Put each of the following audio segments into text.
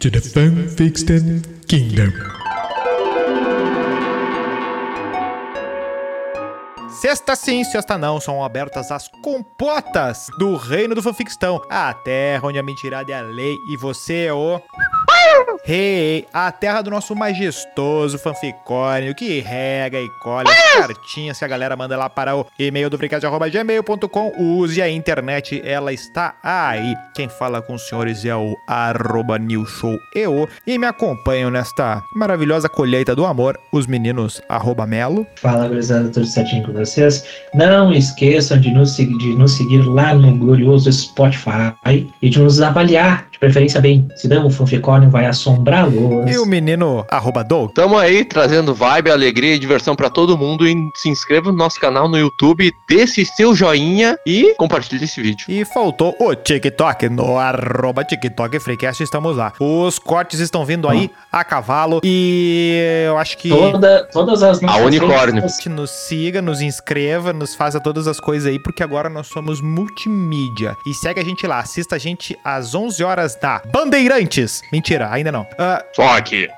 To the Fanfiction Kingdom. Sexta sim, sexta não, são abertas as compotas do reino do fanfictão, a terra onde a mentirada é a lei e você é o... Hey, a terra do nosso majestoso fanficórnio que rega e colhe as cartinhas que a galera manda lá para o e-mail do fricast.gmail.com. Use a internet, ela está aí. Quem fala com os senhores é o arroba newshoweo e me acompanham nesta maravilhosa colheita do amor, os meninos arroba melo. Fala, gurizada, tudo certinho com vocês? Não esqueçam de nos, seguir, de nos seguir lá no glorioso Spotify e de nos avaliar, preferência bem. Senão o fanficórnio vai assombrá-los. E o menino arroba Doug. Tamo aí trazendo vibe, alegria e diversão pra todo mundo. E se inscreva no nosso canal no YouTube, dê esse seu joinha e compartilhe esse vídeo. E faltou o TikTok, no arroba TikTok Freecast, estamos lá. Os cortes estão vindo aí a cavalo e eu acho que... Toda, todas as nossas unicórnio. nos siga, nos inscreva, nos faça todas as coisas aí, porque agora nós somos multimídia. E segue a gente lá, assista a gente às 11 horas da Bandeirantes. Mentira, ainda não. Aqui.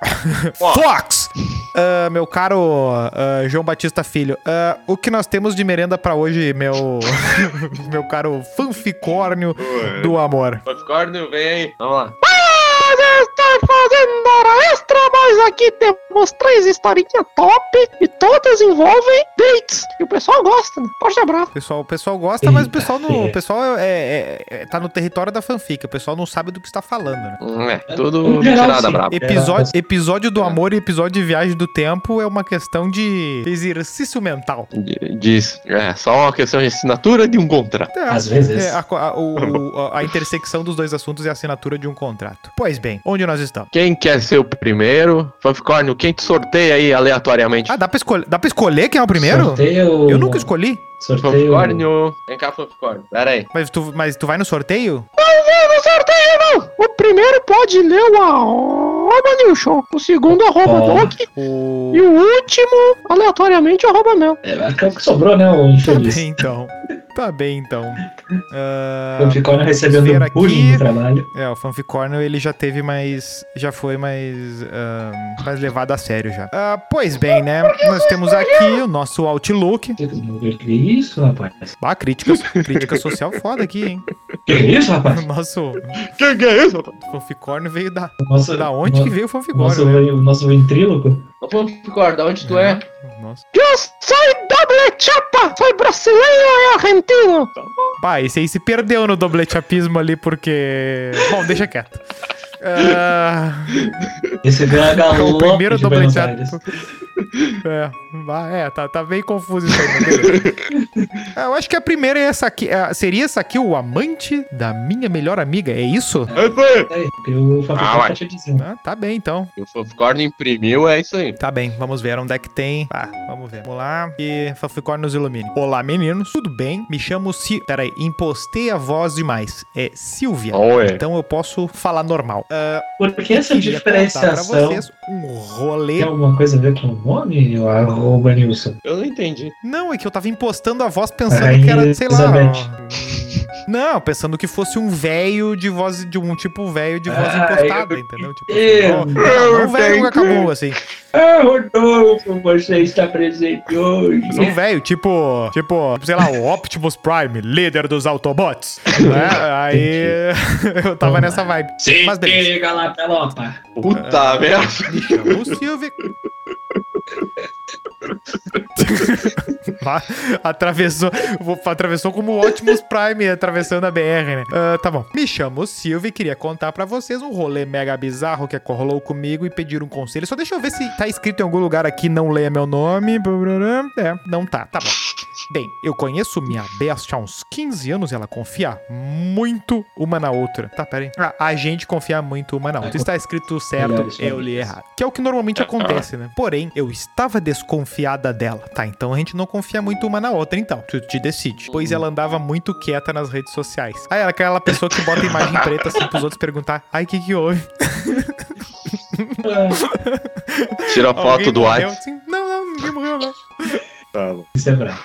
Ó. Fox! Ah, meu caro ah, João Batista Filho, ah, o que nós temos de merenda pra hoje, meu meu caro fanficórnio do amor? Popcorn, vem aí. Vamos lá. Estou fazendo hora extra, mas aqui temos três historinhas top e todas envolvem dates. E o pessoal gosta, né? Forte abraço. O pessoal, o pessoal gosta, mas o pessoal, não, o pessoal é, é- é- tá no território da fanfic. O pessoal não sabe do que está falando, né? Hum, É, tudo tirada sim. braba. Episódio, episódio do amor e episódio de viagem do tempo é uma questão de exercício mental. Diz. É, só uma questão de assinatura de um contrato. É, Às vezes. é, a, a- o- o- a intersecção dos dois assuntos é a assinatura de um contrato. Pois bem, onde nós estamos? Quem quer ser o primeiro? Fanficórnio, quem te sorteia aí aleatoriamente? Ah, dá pra, escolher, dá pra escolher quem é o primeiro? Sorteio. Eu nunca escolhi. Sorteio. Fanficórnio. Vem cá, Fanficórnio. Pera aí. Mas tu, mas tu vai no sorteio? Não, não sorteio não. O primeiro pode ler o arroba New Show. O segundo arroba Ó. Doc. O... E o último, aleatoriamente, arroba Mel. É, até o que sobrou, né, o Tá infeliz. bem, então. Tá bem, então. O fanficórnio recebendo bullying no trabalho. É, o Fanficórnio ele já teve mais. Já foi mais. ah, mais levado a sério já. Ah, pois bem, né? Nós temos aqui o nosso Outlook. Que isso, rapaz? Ah, crítica, crítica social foda aqui, hein? Que isso, rapaz? O nosso Quem que é isso, rapaz? Fanficórnio veio da. Nossa, Da onde no- que veio o Nosso, Fanficórnio, né? o nosso ventríloco? Fanficórnio, da onde tu é? Nossa. Eu sou doble chapa. Sou brasileiro e argentino. Bah, esse aí se perdeu no doblechapismo ali porque. Bom, deixa quieto. Ah, Recebeu a é o galope primeiro Buenos doblechapismo. Aires. É, bah, é tá, tá bem confuso isso aí, mas. É, Eu acho que a primeira é essa aqui. é, seria essa aqui, o amante da minha melhor amiga, é isso? É isso aí. O Ah, tá te dizendo. Ah, tá bem então. O Fanficórnio imprimiu, é isso aí. Tá bem, vamos ver onde é que tem. Ah, vamos ver. Vamos lá. E Fanficórnio nos ilumine. Olá, meninos. Tudo bem? Me chamo Si... Peraí, impostei a voz demais. É Silvia. Oi. Então eu posso falar normal. Ah, Por que essa diferenciação vocês um rolê. tem alguma coisa a ver com o nome? O arroba Nilson. Eu não entendi. Não, é que eu tava impostando a voz pensando que era, sei lá. Elizabeth. Não, pensando que fosse um velho de voz de um tipo velho de voz Ah, impostada, eu- entendeu? Tipo, eu- não, um velho acabou assim. Ah, Rodolfo, você está presente hoje. Mas Um velho, tipo, tipo, sei lá, o Optimus Prime, líder dos Autobots. né? Aí eu tava nessa vibe. Se Mas liga lá, pelota. Puta merda. Me chamo Silvia. Ah, atravessou, atravessou como o Optimus Prime atravessando a BR, né? Ah, tá bom. Me chamo Silvia e queria contar pra vocês um rolê mega bizarro que rolou comigo e pedir um conselho. Só deixa eu ver se tá escrito em algum lugar aqui, não leia meu nome. É, não tá, tá bom. Bem, eu conheço minha bestia há uns 15 anos e ela confia muito uma na outra. Tá, pera aí. Ah, a gente confia muito uma na outra. Está escrito certo, eu li errado. Que é o que normalmente acontece, né? Porém, eu estava desconfiada dela. Tá, então a gente não confia muito uma na outra, então. Tu te decide. Pois ela andava muito quieta nas redes sociais. Aí ela é aquela pessoa que bota imagem preta assim pros outros perguntar: ai, o que que houve? Tira a foto do? WhatsApp. Assim, Isso é brabo.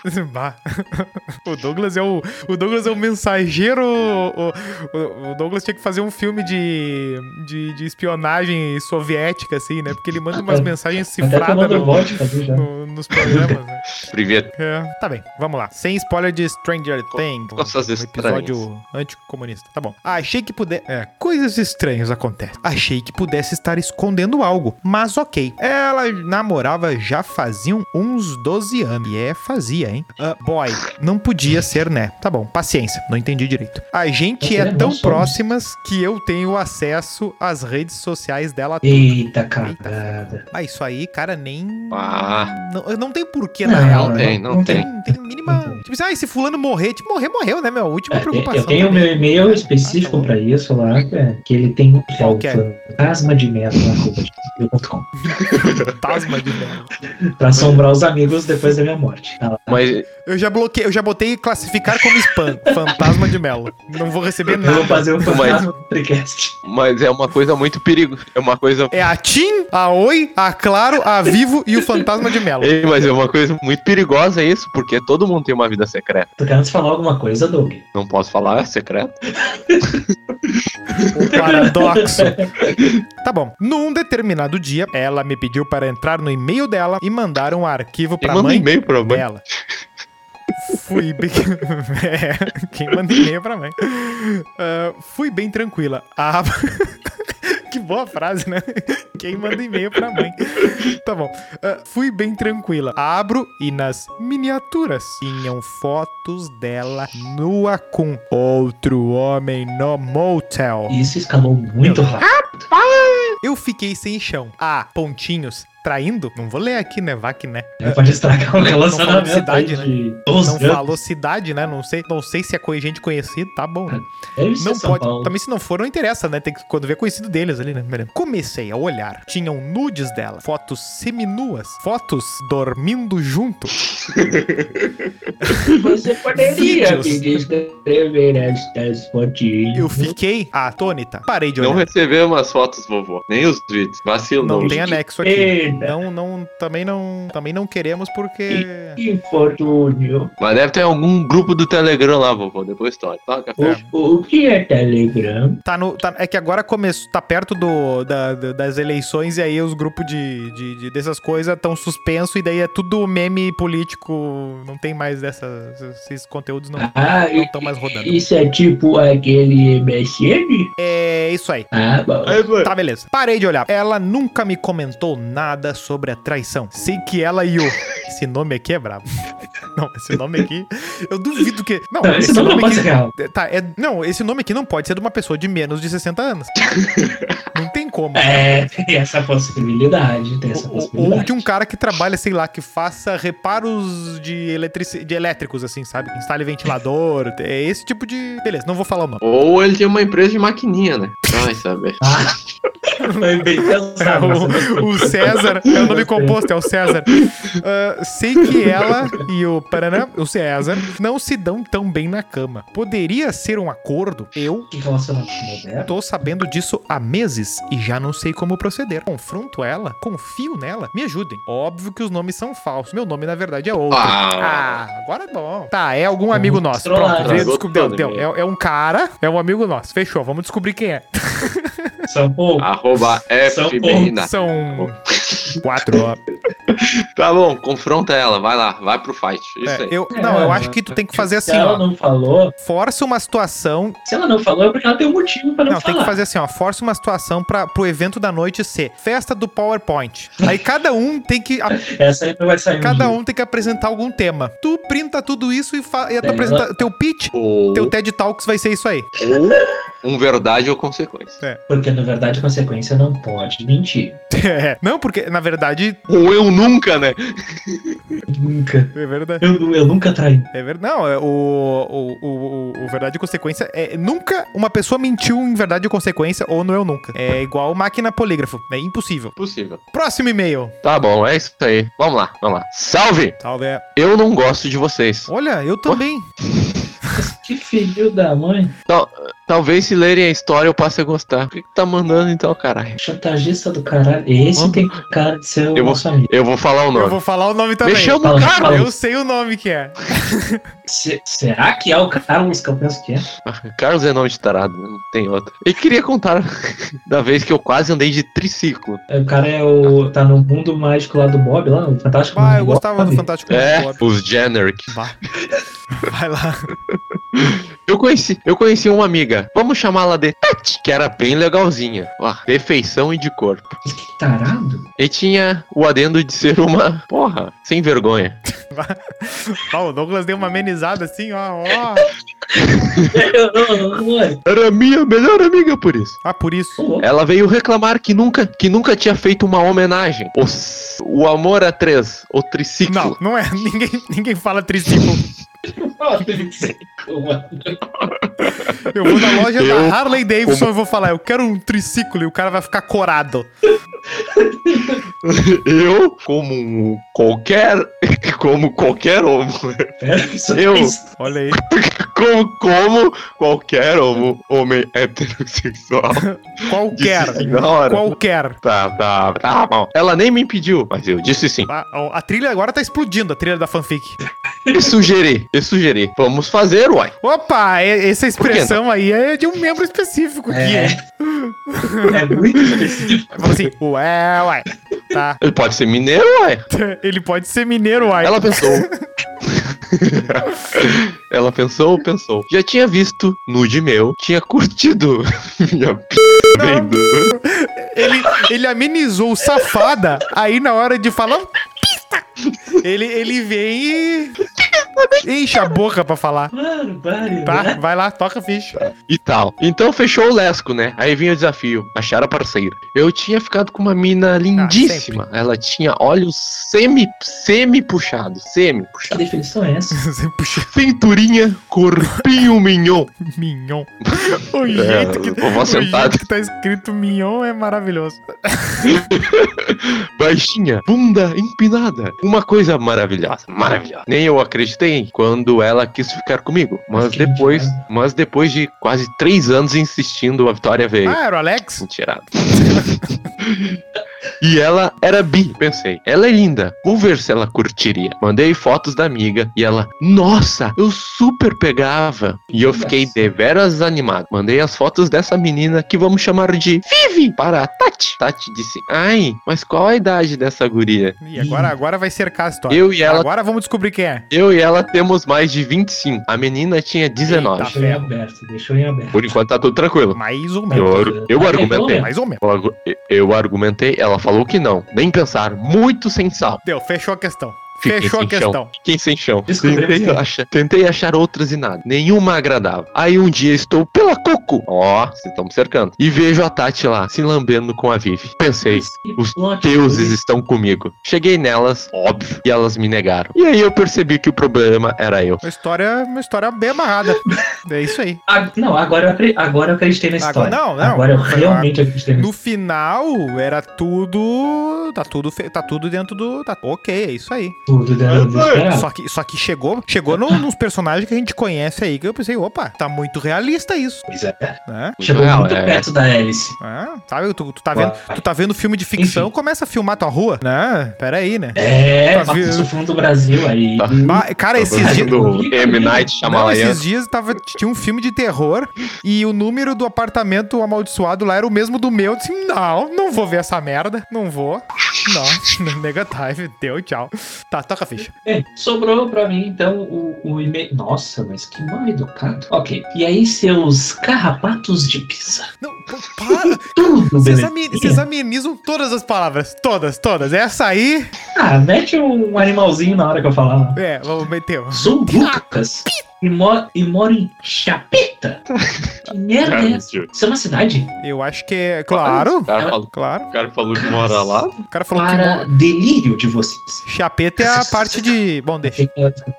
O Douglas é o, o Douglas é o mensageiro. O, o- o Douglas tinha que fazer um filme de, de, de espionagem soviética, assim, né? Porque ele manda umas Até- mensagens Até cifradas no- já. no- nos programas, né? Privet. É, tá bem, vamos lá. Sem spoiler de Stranger Things. coisas um estranhas. episódio anticomunista. Tá bom. Achei que pudesse. É, coisas estranhas acontecem. Achei que pudesse estar escondendo algo, mas ok. Ela namorava já faziam uns 12 anos. E é, fazia, hein? Ah, boy, não podia ser, né? Tá bom, paciência, não entendi direito. A gente é tão somos. próximas que eu tenho acesso às redes sociais dela. Eita cagada. Ah, isso aí, cara, nem. Ah. Não, não tem porquê, Não, na real. Não tem, não tem. Não tem mínima. Tem. Tipo assim, ah, se fulano morrer, tipo, morrer, morreu, né, meu? A última É, preocupação. Eu tenho o meu e-mail específico pra isso lá, que é- que ele tem o é? fantasma de merda na roupa de gmail.com, Fantasma de merda. pra assombrar os amigos depois da minha morte. Tá lá. Mas Eu já bloqueei, eu já botei classificar como spam. Fantasma de Melo. Não vou receber Eu vou nada. fazer o Mas- fantasma do Tricast. Mas é uma coisa muito perigo. É uma coisa. É a TIM, a Oi, a Claro, a Vivo e o Fantasma de Melo. Ei, mas é uma coisa muito perigosa isso, porque todo mundo tem uma vida secreta. Tu quer falar alguma coisa, Doug? Não posso falar, é secreto. O paradoxo. Tá bom. Num determinado dia, ela me pediu para entrar no e-mail dela e mandar um arquivo pra manda mãe e-mail pra mãe? Dela. Fui bem. é, quem manda e-mail pra mãe. Ah, fui bem tranquila. Ah, que boa frase, né? Quem manda e-mail pra mãe. Tá bom. Ah, fui bem tranquila. Abro e nas miniaturas tinham fotos dela nua com outro homem no motel. Isso escalou muito rápido. Eu fiquei sem chão. Ah, pontinhos. Traindo? Não vou ler aqui, né? Vá que né. É, Pode estragar um Não falou relacionamento cidade, aí né? de 12 Não falou cidade, né? Não sei, não sei se é gente conhecida, tá bom. né? Deve ser Não São pode. Paulo. Também se não for, não interessa, né? Tem que quando ver conhecido deles ali, né? Comecei a olhar. Tinham nudes dela, fotos seminuas, fotos dormindo junto. Você poderia descrever estas fotinhas. Eu fiquei atônita. Parei de Não olhar. recebemos as fotos, vovô. Nem os vídeos. Vacilo. Não tem anexo aqui. Eita, Não, não, também não, também não queremos porque infortúnio. Mas deve ter algum grupo do Telegram lá, vovô. Depois toca. Toca. O, o que é Telegram? tá no, tá- é que agora começou, tá perto do, da- da- das eleições e aí os grupos de, de, de- dessas coisas estão suspensos e daí é tudo meme político, não tem mais dessas, esses conteúdos não Ah, não estão mais rodando. isso é tipo aquele MSN? É isso aí. Ah, bom. Tá, beleza. Parei de olhar. Ela nunca me comentou nada sobre a traição. Sei que ela e o. Esse nome aqui é brabo. Não, esse nome aqui. Eu duvido que. Não, Não, esse nome não pode ser real. Tá, é. Não, esse nome aqui não pode ser de uma pessoa de menos de 60 anos. Não tem como. É, tem essa possibilidade, tem essa Ou- Ou possibilidade. de um cara que trabalha, sei lá, que faça reparos de, eletrici... de elétricos, assim, sabe? Instale ventilador. É esse tipo de. Beleza, não vou falar o nome. Ou ele tem uma empresa de maquininha, né? Vai saber. Ah. É, o, o César, é o nome composto, é o César. Ah, sei que ela e o Paraná, o César, não se dão tão bem na cama. Poderia ser um acordo? Eu tô sabendo disso há meses e já não sei como proceder. Confronto ela, confio nela, me ajudem. Óbvio que os nomes são falsos. Meu nome, na verdade, é outro. Ah. Ah, agora é bom. Tá, é algum amigo nosso. Pronto, e-mail. É, é um cara, é um amigo nosso. Fechou, vamos descobrir quem é. São Paulo. Arroba São FBina. São quatro. ó. Tá bom, confronta ela. Vai lá, vai pro fight. Isso É, aí. eu, não, eu acho que tu tem que fazer Se assim, ela ó. não falou, Força uma situação. se ela não falou é porque ela tem um motivo pra não, Não, tem falar. que fazer assim, ó. Força uma situação para pro evento da noite ser festa do PowerPoint. Aí cada um tem que. a- Essa aí não vai sair cada dia. um tem que apresentar algum tema. Tu printa tudo isso e, fa, e tu apresenta, teu pitch, Ou, teu TED Talks vai ser isso aí. ou um verdade ou consequência. Porque, na verdade, consequência não pode mentir. É. Não, porque na verdade. Ou eu nunca, né? Nunca. É verdade. Eu, eu nunca traí. É verdade. Não, é o, o, o, o, verdade e consequência é nunca uma pessoa mentiu em verdade e consequência ou no eu nunca. É igual máquina polígrafo. É impossível. Possível. Próximo e-mail. Tá bom, é isso aí. Vamos lá, vamos lá. Salve! Salve. Eu não gosto de vocês. Olha, eu também. Que Filho da mãe. Tal- talvez se lerem a história eu passe a gostar. Por que, que tá mandando então, caralho? Chantagista do caralho. Esse tem cara de ser o Eu vou- nosso amigo. Eu vou falar o Eu nome. vou falar o nome também. Me chama o cara. Eu sei o nome que é. Se- será que é o Carlos que eu penso que é? Carlos é nome de tarado, não tem outro. E queria contar da vez que eu quase andei de triciclo. O cara é o. tá no mundo mágico lá do Bob, lá, no Fantástico Ah, eu gostava do. Fantástico É, Bob. os generic. Vai. Vai lá. Eu conheci, eu conheci uma amiga, vamos chamá-la de Tati, que era bem legalzinha. Ó, defeição e de corpo. Mas que tarado. E tinha o adendo de ser uma, porra, sem vergonha. Ó, o Douglas deu uma amenizada assim, ó. ó. Era minha melhor amiga por isso. Ah, por isso. Louco. Ela veio reclamar que nunca, que nunca tinha feito uma homenagem. O, o amor a três, o triciclo. Não, não é. Ninguém, ninguém fala triciclo. Eu vou na loja Eu- da Harley Davidson e vou falar, eu quero um triciclo e o cara vai ficar corado. Eu, como um qualquer, como qualquer homem, Pera, isso Eu- é isso. Olha aí. como, como qualquer homo, homem heterossexual. Qualquer. Qualquer. Tá, tá, tá bom. Ela nem me impediu, mas eu disse sim. A, a trilha agora tá explodindo, a trilha da fanfic. E sugeri, e sugeri. Vamos fazer, uai. Opa, essa que expressão aí é de um membro específico aqui. É. É muito específico. Fala assim, ué, ué. Tá. Ele pode ser mineiro, uai. Ele pode ser mineiro, uai. Ela pensou. Ela pensou, pensou. Já tinha visto nude meu, tinha curtido minha p. Ele, ele amenizou o safada, aí na hora de falar. Ele, ele vem e. Enche a boca pra falar. Barbaridade. Tá, vai lá, toca a ficha. e tal. Então fechou o lesco, né? Aí vinha o desafio, achar a parceira. Eu tinha ficado com uma mina lindíssima. Ela tinha olhos semi, semi puxados, semi Que puxados. definição é essa? Puxa Cinturinha, corpinho mignon. mignon. O jeito que, vovó o jeito que tá escrito mignon é maravilhoso. Baixinha, bunda empinada. Uma coisa maravilhosa, maravilhosa. Nem eu acreditei quando ela quis ficar comigo. Mas depois, mas depois de quase três anos insistindo, a Vitória veio. Ah, era o Alex? Mentirado. E ela era bi, pensei. Ela é linda. Vou ver se ela curtiria. Mandei fotos da amiga e ela, nossa, eu super pegava. E eu fiquei deveras animado. Mandei as fotos dessa menina que vamos chamar de Vivi para a Tati. Tati disse, ai, mas qual a idade dessa guria? E agora, agora vai cercar a história. Eu e ela, Agora vamos descobrir quem é. eu e ela temos mais de 25. A menina tinha 19. Eita. Deixou em aberto, deixou em aberto. Por enquanto tá tudo tranquilo. Mais ou Eu, menos. ar- eu argumentei. Mais ou menos. Eu Eu argumentei, ela falou que não. Nem pensar, muito sem sal. Deu, fechou a questão. Fiquei Fechou a sem chão. questão. Fiquei sem chão. Tentei quem. achar, tentei achar outras e nada. Nenhuma agradava. Aí um dia estou pela coco. Ó, vocês estão me cercando. E vejo a Tati lá, se lambendo com a Vivi. Pensei, os deuses estão comigo. Cheguei nelas, óbvio, e elas me negaram. E aí eu percebi que o problema era eu. Uma história, uma história bem amarrada. É isso aí. Ah, não, agora eu, agora eu acreditei na Agora- história. não, não. Agora eu realmente acreditei na No final, era tudo. Tá tudo, tá tudo dentro do. Tá ok, é isso aí. Só que, só que chegou, chegou no- nos personagens que a gente conhece aí, que eu pensei, opa, tá muito realista isso, Pois é. né? Chegou Não, muito é. perto da hélice. Ah, sabe, tu, tu tá vendo, tu tá vendo filme de ficção, Enfim. começa a filmar tua rua, né? Pera aí, né? É, Tá Patricio vendo? Fundo do Brasil aí. Tá. Ah, cara, esses Tá dias. vendo? do M. Night Shyamalan. esses dias tava, tinha um filme de terror e o número do apartamento amaldiçoado lá era o mesmo do meu. Eu disse, não, não vou ver essa merda. Não vou. Não, negative. Deu, tchau. Tá, toca a ficha. É, sobrou pra mim, então, o, o e-mail. Nossa, mas que mal educado. Ok. E aí, seus carrapatos de pizza? Não, para. Tudo Vocês, beleza. ami- vocês amenizam todas as palavras. Todas, todas. Essa aí. Ah, mete um animalzinho na hora que eu falar. É, vamos meter. Sou o Lucas e, mo e moro em Chapeta. Que merda é essa? Isso é uma cidade? Eu acho que é. Claro. O cara falou, Claro. o cara falou que mora lá. O cara falou que Para mo- delírio de vocês. chapeta é a parte de. Bom, deixa. Que.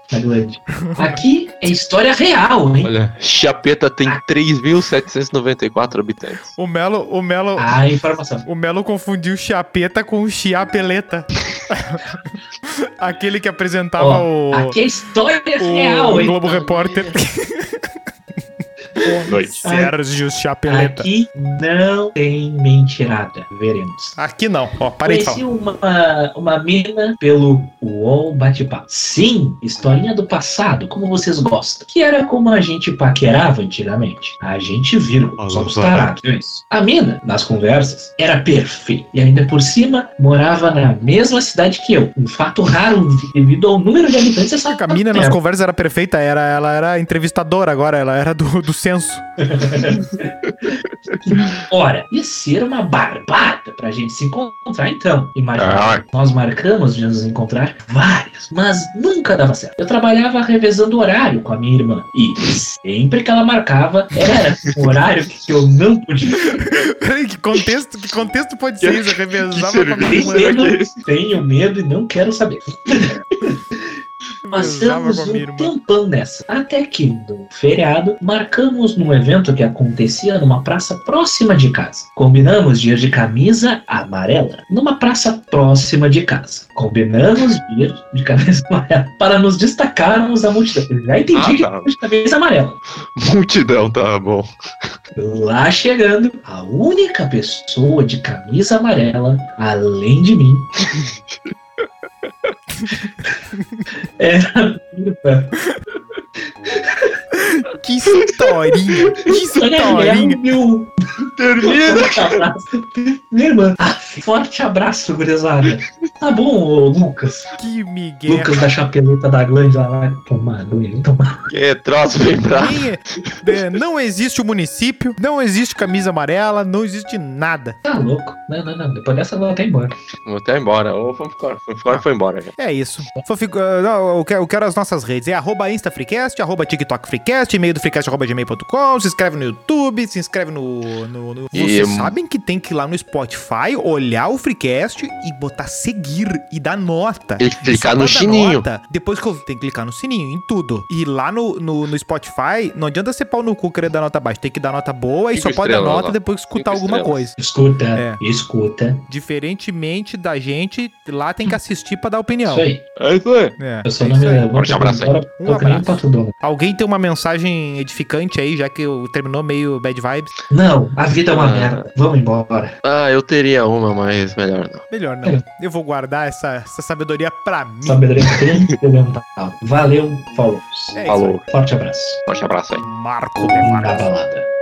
Aqui é história real, hein? Olha, Chapeta tem 3.794 habitantes. O Melo, o Melo, Ah, informação. o Melo confundiu chapeta com chiapeleta. Aquele que apresentava Ó, o, aqui é história o real, hein? Globo Repórter. Noite. Sérgio Chapeleta. Aqui não tem mentirada. Veremos. Aqui não. Ó, parei de Conheci falar. uma, uma mina pelo UOL Bate-Papo. Sim, historinha do passado, como vocês gostam. Que era como a gente paquerava antigamente. A gente vira, Alô, somos vai. tarados. É isso. A mina, nas conversas, era perfeita. E ainda por cima, morava na mesma cidade que eu. Um fato raro devido ao número de habitantes dessa A mina nas conversas era perfeita, era, ela era entrevistadora agora, ela era do, do censo. Ora, ia ser uma barbada pra gente se encontrar então. Imagina, Ah. nós marcamos de nos encontrar várias, mas nunca dava certo. Eu trabalhava revezando horário com a minha irmã e sempre que ela marcava, era um horário que eu não podia. Peraí, que contexto, que contexto pode ser isso? Eu revezava com a minha Tenho irmã. medo, tenho medo e não quero saber. Passamos um irmã. tempão nessa. Até que, no feriado, marcamos num evento que acontecia numa praça próxima de casa. Combinamos de ir de camisa amarela numa praça próxima de casa. Combinamos de ir de camisa amarela para nos destacarmos da multidão. Eu já entendi Ah, que tá. de camisa amarela. Multidão, tá bom. Lá chegando, a única pessoa de camisa amarela, além de mim, era a minha irmã. Que historinha! Que historinha! meu Termina! forte abraço. Minha irmã. Ah, forte abraço, gurizada. Tá bom, ô, Lucas. Que migué! Lucas da chapeleta da Glândia lá vai tomar tomar. Que troço bem bravo. Nem- é, não existe o município, não existe camisa amarela, não existe nada. Tá louco. Não, não, não. Depois dessa eu vou até embora. Vou até embora. Embora. Vamos embora, foi embora já. É isso. Fofico, ah, não, eu, quero, eu quero as nossas redes. É arroba InstaFreecast, arroba TikTokFreecast, e-mail do freecast, arroba gmail.com. Se inscreve no YouTube, se inscreve no... no, no- E- Vocês sabem que tem que ir lá no Spotify, olhar o Freecast e botar seguir e dar nota. Tem que E clicar no sininho. nota, depois que eu tem que clicar no sininho, em tudo. E lá no, no, no Spotify, não adianta ser pau no cu querer dar nota baixa. Tem que dar nota boa e só pode dar nota lá. depois que escutar Cinco alguma estrelas. coisa. Escuta, É. escuta. Diferentemente da gente, lá tem que assistir pra dar opinião. Isso aí. É isso aí. É, Eu só é não me aí. levanto Forte abraço aí. Um abraço. Alguém tem uma mensagem edificante aí, já que eu terminou meio bad vibes? Não, a vida é uma Ah. merda. Vamos embora. Ah, eu teria uma, mas melhor não. Melhor não. Eu vou guardar essa, essa sabedoria pra mim. Sabedoria transcendental. Valeu, falou. É Falou. Forte abraço. Forte abraço aí. Marco Na Bevardo. balada.